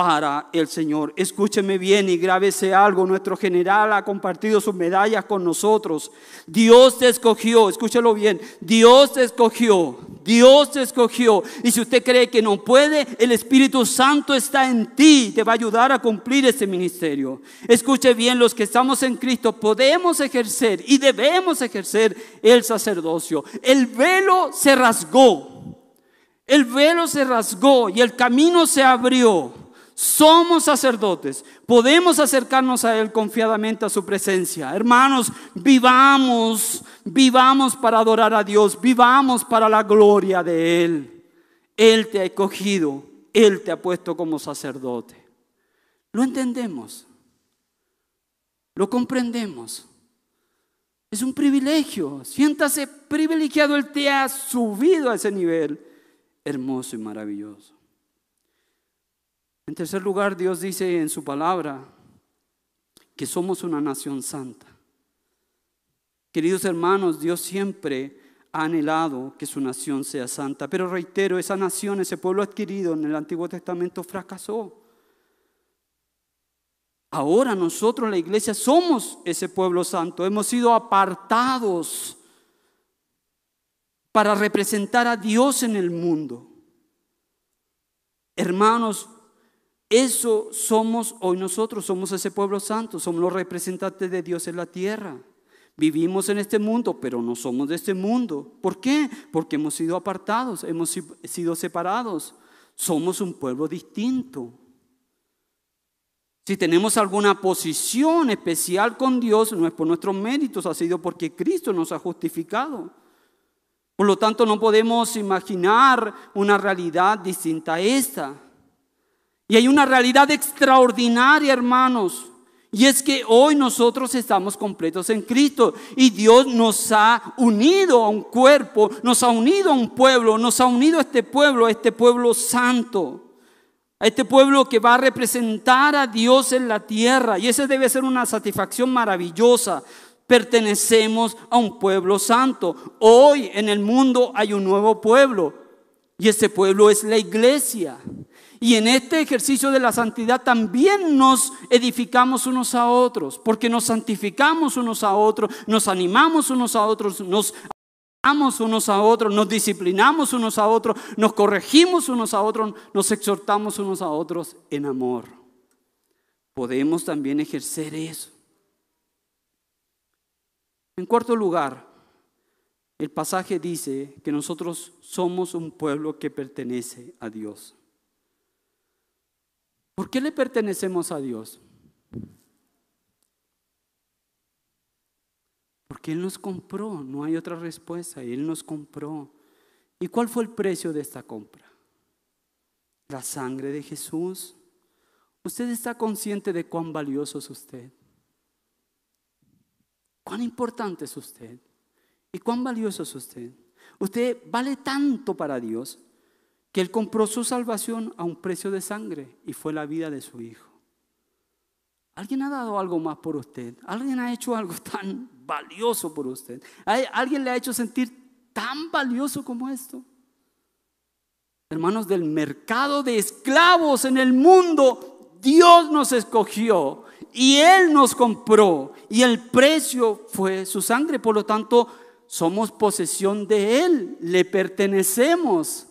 para el Señor. Escúcheme bien y grábese algo. Nuestro general ha compartido sus medallas con nosotros. Dios te escogió, escúchelo bien. Dios te escogió. Dios te escogió. Y si usted cree que no puede, el Espíritu Santo está en ti. Te va a ayudar a cumplir ese ministerio. Escuche bien, los que estamos en Cristo podemos ejercer y debemos ejercer el sacerdocio. El velo se rasgó. El velo se rasgó y el camino se abrió. Somos sacerdotes, podemos acercarnos a Él confiadamente a su presencia. Hermanos, vivamos, vivamos para adorar a Dios, vivamos para la gloria de Él. Él te ha escogido, Él te ha puesto como sacerdote. Lo entendemos, lo comprendemos. Es un privilegio, siéntase privilegiado, Él te ha subido a ese nivel hermoso y maravilloso. En tercer lugar, Dios dice en su palabra que somos una nación santa. Queridos hermanos, Dios siempre ha anhelado que su nación sea santa, pero reitero, esa nación, ese pueblo adquirido en el Antiguo Testamento fracasó. Ahora nosotros, la iglesia, somos ese pueblo santo. Hemos sido apartados para representar a Dios en el mundo. Hermanos, eso somos hoy nosotros, somos ese pueblo santo, somos los representantes de Dios en la tierra. Vivimos en este mundo, pero no somos de este mundo. ¿Por qué? Porque hemos sido apartados, hemos sido separados. Somos un pueblo distinto. Si tenemos alguna posición especial con Dios, no es por nuestros méritos, ha sido porque Cristo nos ha justificado. Por lo tanto, no podemos imaginar una realidad distinta a esta. Y hay una realidad extraordinaria, hermanos. Y es que hoy nosotros estamos completos en Cristo y Dios nos ha unido a un cuerpo, nos ha unido a un pueblo, nos ha unido a este pueblo, a este pueblo santo, a este pueblo que va a representar a Dios en la tierra. Y esa debe ser una satisfacción maravillosa. Pertenecemos a un pueblo santo. Hoy en el mundo hay un nuevo pueblo y ese pueblo es la iglesia. Y en este ejercicio de la santidad también nos edificamos unos a otros, porque nos santificamos unos a otros, nos animamos unos a otros, nos amamos unos a otros, nos disciplinamos unos a otros, nos corregimos unos a otros, nos exhortamos unos a otros en amor. Podemos también ejercer eso. En cuarto lugar, el pasaje dice que nosotros somos un pueblo que pertenece a Dios. ¿Por qué le pertenecemos a Dios? Porque Él nos compró, no hay otra respuesta, Él nos compró. ¿Y cuál fue el precio de esta compra? La sangre de Jesús. ¿Usted está consciente de cuán valioso es usted? ¿Cuán importante es usted? ¿Y cuán valioso es usted? Usted vale tanto para Dios que Él compró su salvación a un precio de sangre y fue la vida de su Hijo. ¿Alguien ha dado algo más por usted? ¿Alguien ha hecho algo tan valioso por usted? ¿Alguien le ha hecho sentir tan valioso como esto? Hermanos, del mercado de esclavos en el mundo, Dios nos escogió y Él nos compró y el precio fue su sangre. Por lo tanto, somos posesión de Él, le pertenecemos.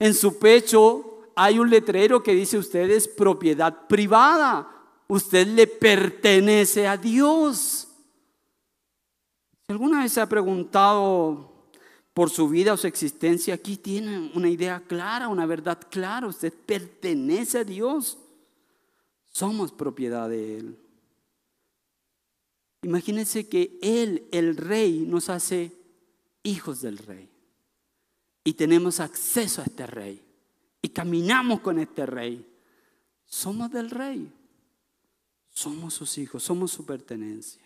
En su pecho hay un letrero que dice usted es propiedad privada. Usted le pertenece a Dios. Alguna vez se ha preguntado por su vida o su existencia, aquí tiene una idea clara, una verdad clara. Usted pertenece a Dios. Somos propiedad de Él. Imagínense que Él, el Rey, nos hace hijos del Rey y tenemos acceso a este rey y caminamos con este rey. Somos del rey, somos sus hijos, somos su pertenencia.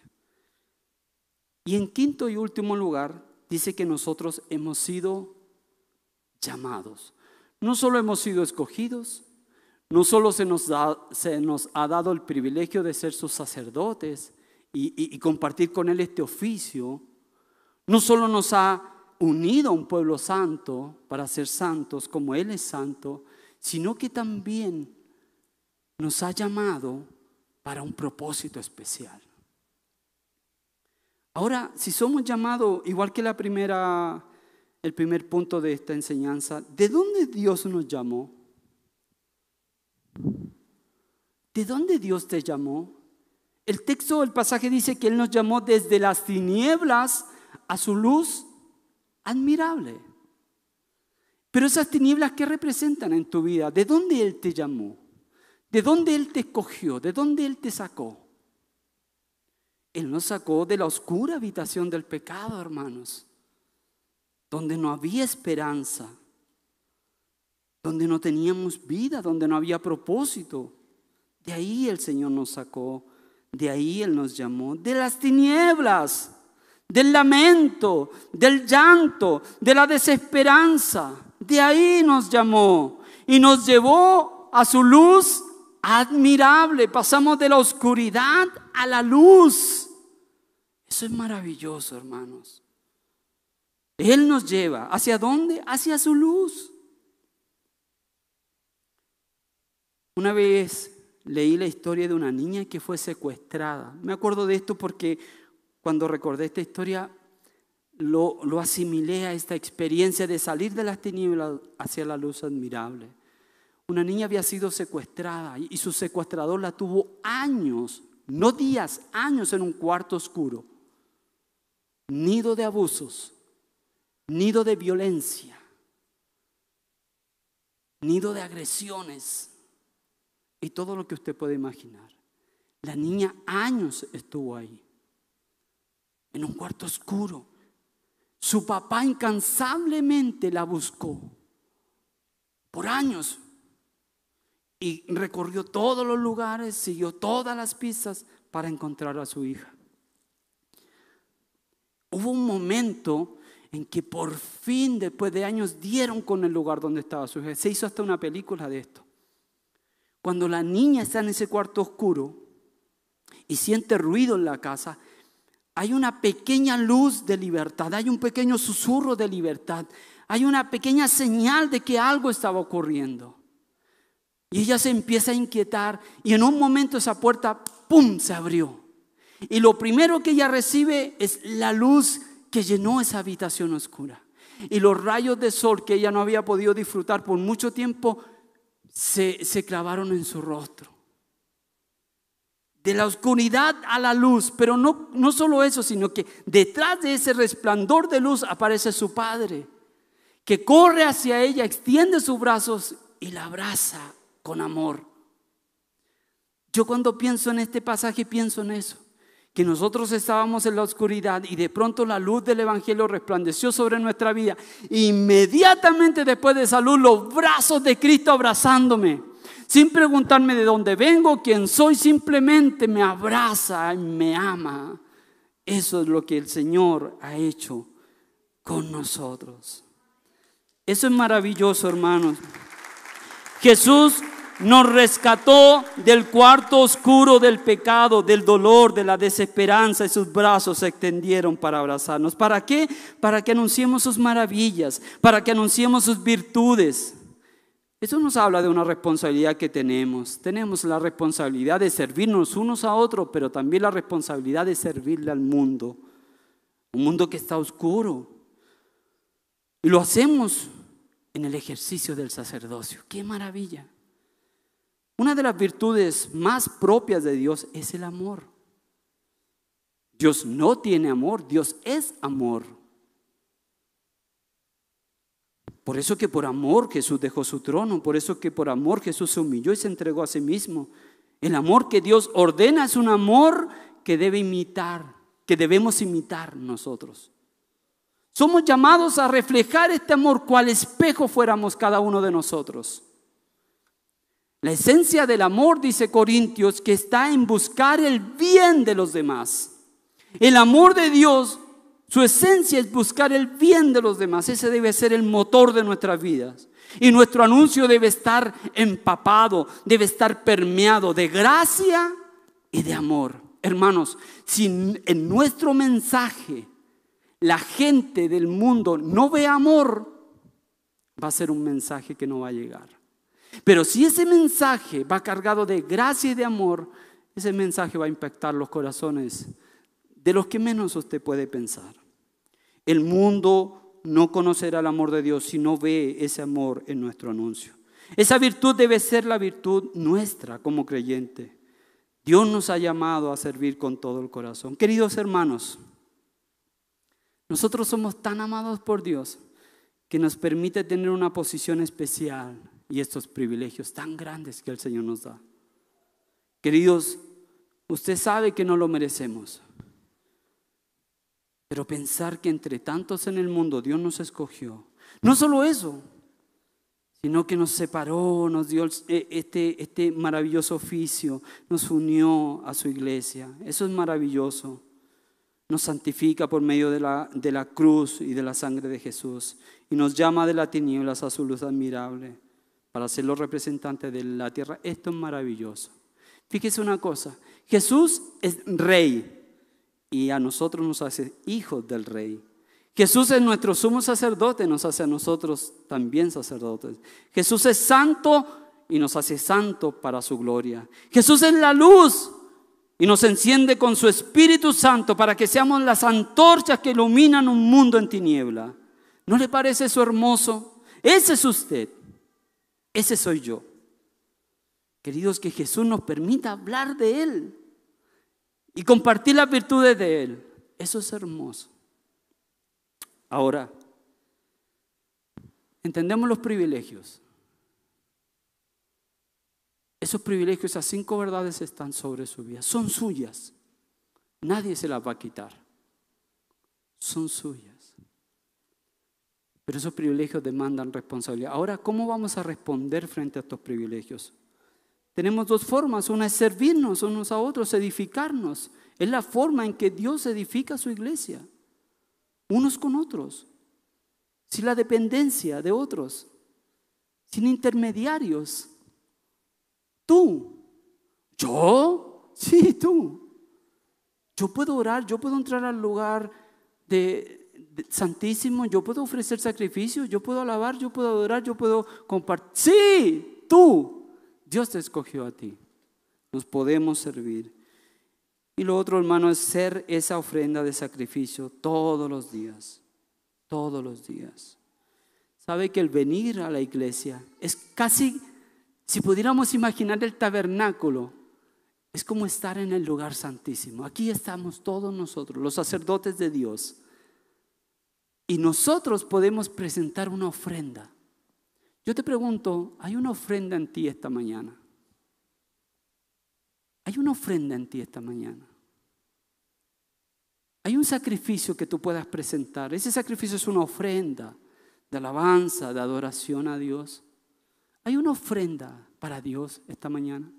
Y en quinto y último lugar, dice que nosotros hemos sido llamados. No solo hemos sido escogidos, no solo se nos, se nos ha dado el privilegio de ser sus sacerdotes y, y compartir con Él este oficio, no solo nos ha unido a un pueblo santo para ser santos como Él es santo, sino que también nos ha llamado para un propósito especial. Ahora, si somos llamados, igual que la primera, el primer punto de esta enseñanza, ¿de dónde Dios nos llamó? ¿De dónde Dios te llamó? El texto, el pasaje dice que Él nos llamó desde las tinieblas a su luz admirable. Pero esas tinieblas, ¿qué representan en tu vida? ¿De dónde Él te llamó? ¿De dónde Él te escogió? ¿De dónde Él te sacó? Él nos sacó de la oscura habitación del pecado, hermanos, donde no había esperanza, donde no teníamos vida, donde no había propósito. De ahí el Señor nos sacó, de ahí Él nos llamó, de las tinieblas, del lamento, del llanto, de la desesperanza. De ahí nos llamó y nos llevó a su luz admirable. Pasamos de la oscuridad a la luz. Eso es maravilloso, hermanos. Él nos lleva. ¿Hacia dónde? Hacia su luz. Una vez leí la historia de una niña que fue secuestrada. Me acuerdo de esto porque cuando recordé esta historia lo, lo asimilé a esta experiencia de salir de las tinieblas hacia la luz admirable. Una niña había sido secuestrada y su secuestrador la tuvo años, no días, años en un cuarto oscuro. Nido de abusos, nido de violencia, nido de agresiones y todo lo que usted puede imaginar. La niña años estuvo ahí, en un cuarto oscuro. Su papá incansablemente la buscó por años y recorrió todos los lugares, siguió todas las pistas para encontrar a su hija. Hubo un momento en que por fin, después de años, dieron con el lugar donde estaba su hija. Se hizo hasta una película de esto. Cuando la niña está en ese cuarto oscuro y siente ruido en la casa, hay una pequeña luz de libertad, hay un pequeño susurro de libertad, hay una pequeña señal de que algo estaba ocurriendo. Y ella se empieza a inquietar y en un momento esa puerta, ¡pum!, se abrió. Y lo primero que ella recibe es la luz que llenó esa habitación oscura. Y los rayos de sol que ella no había podido disfrutar por mucho tiempo se, se clavaron en su rostro. De la oscuridad a la luz, pero no, no solo eso, sino que detrás de ese resplandor de luz aparece su padre, que corre hacia ella, extiende sus brazos y la abraza con amor. Yo cuando pienso en este pasaje pienso en eso, que nosotros estábamos en la oscuridad y de pronto la luz del Evangelio resplandeció sobre nuestra vida. Inmediatamente después de esa luz, los brazos de Cristo abrazándome, sin preguntarme de dónde vengo, quién soy, simplemente me abraza y me ama. Eso es lo que el Señor ha hecho con nosotros. Eso es maravilloso, hermanos. Jesús nos rescató del cuarto oscuro del pecado, del dolor, de la desesperanza y sus brazos se extendieron para abrazarnos. ¿Para qué? Para que anunciemos sus maravillas, para que anunciemos sus virtudes. Eso nos habla de una responsabilidad que tenemos. Tenemos la responsabilidad de servirnos unos a otros, pero también la responsabilidad de servirle al mundo. Un mundo que está oscuro. Y lo hacemos en el ejercicio del sacerdocio. ¡Qué maravilla! Una de las virtudes más propias de Dios es el amor. Dios no tiene amor, Dios es amor. Por eso que por amor Jesús dejó su trono, por eso que por amor Jesús se humilló y se entregó a sí mismo. El amor que Dios ordena es un amor que debe imitar, que debemos imitar nosotros. Somos llamados a reflejar este amor cual espejo fuéramos cada uno de nosotros. La esencia del amor, dice Corintios, que está en buscar el bien de los demás. El amor de Dios Su esencia es buscar el bien de los demás. Ese debe ser el motor de nuestras vidas. Y nuestro anuncio debe estar empapado, debe estar permeado de gracia y de amor. Hermanos, si en nuestro mensaje la gente del mundo no ve amor, va a ser un mensaje que no va a llegar. Pero si ese mensaje va cargado de gracia y de amor, ese mensaje va a impactar los corazones de los que menos usted puede pensar. El mundo no conocerá el amor de Dios si no ve ese amor en nuestro anuncio. Esa virtud debe ser la virtud nuestra como creyente. Dios nos ha llamado a servir con todo el corazón. Queridos hermanos, nosotros somos tan amados por Dios que nos permite tener una posición especial y estos privilegios tan grandes que el Señor nos da. Queridos, usted sabe que no lo merecemos, pero pensar que entre tantos en el mundo Dios nos escogió, no solo eso, sino que nos separó, nos dio e, este, este maravilloso oficio, nos unió a su iglesia. Eso es maravilloso. Nos santifica por medio de la, de la cruz y de la sangre de Jesús y nos llama de las tinieblas a su luz admirable para ser los representantes de la tierra. Esto es maravilloso. Fíjese una cosa, Jesús es rey y a nosotros nos hace hijos del rey. Jesús es nuestro sumo sacerdote, nos hace a nosotros también sacerdotes. Jesús es santo y nos hace santo para su gloria. Jesús es la luz y nos enciende con su Espíritu Santo para que seamos las antorchas que iluminan un mundo en tiniebla. ¿No le parece eso hermoso? Ese es usted. Ese soy yo. Queridos, que Jesús nos permita hablar de Él y compartir las virtudes de Él. Eso es hermoso. Ahora, entendemos los privilegios. Esos privilegios, esas cinco verdades están sobre su vida. Son suyas. Nadie se las va a quitar. Son suyas. Pero esos privilegios demandan responsabilidad. Ahora, ¿cómo vamos a responder frente a estos privilegios? Tenemos dos formas. Una es servirnos unos a otros, edificarnos. Es la forma en que Dios edifica su iglesia. Unos con otros. Sin la dependencia de otros. Sin intermediarios. Tú. ¿Yo? Sí, tú. Yo puedo orar, yo puedo entrar al lugar de, santísimo, yo puedo ofrecer sacrificio, yo puedo alabar, yo puedo adorar, yo puedo compartir. Sí, tú. Dios te escogió a ti. Nos podemos servir. Y lo otro, hermano, es ser esa ofrenda de sacrificio todos los días. Todos los días. Sabe que el venir a la iglesia es casi, si pudiéramos imaginar el tabernáculo, es como estar en el lugar santísimo. Aquí estamos todos nosotros, los sacerdotes de Dios y nosotros podemos presentar una ofrenda. Yo te pregunto, ¿hay una ofrenda en ti esta mañana? Hay una ofrenda en ti esta mañana. Hay un sacrificio que tú puedas presentar. Ese sacrificio es una ofrenda de alabanza, de adoración a Dios. Hay una ofrenda para Dios esta mañana.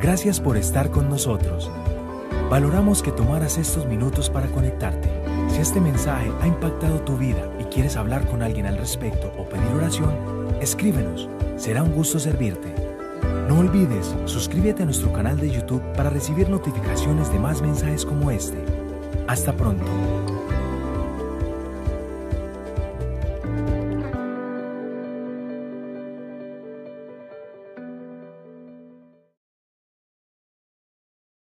Gracias por estar con nosotros. Valoramos que tomaras estos minutos para conectarte. Si este mensaje ha impactado tu vida y quieres hablar con alguien al respecto o pedir oración, escríbenos. Será un gusto servirte. No olvides, suscríbete a nuestro canal de YouTube para recibir notificaciones de más mensajes como este. Hasta pronto.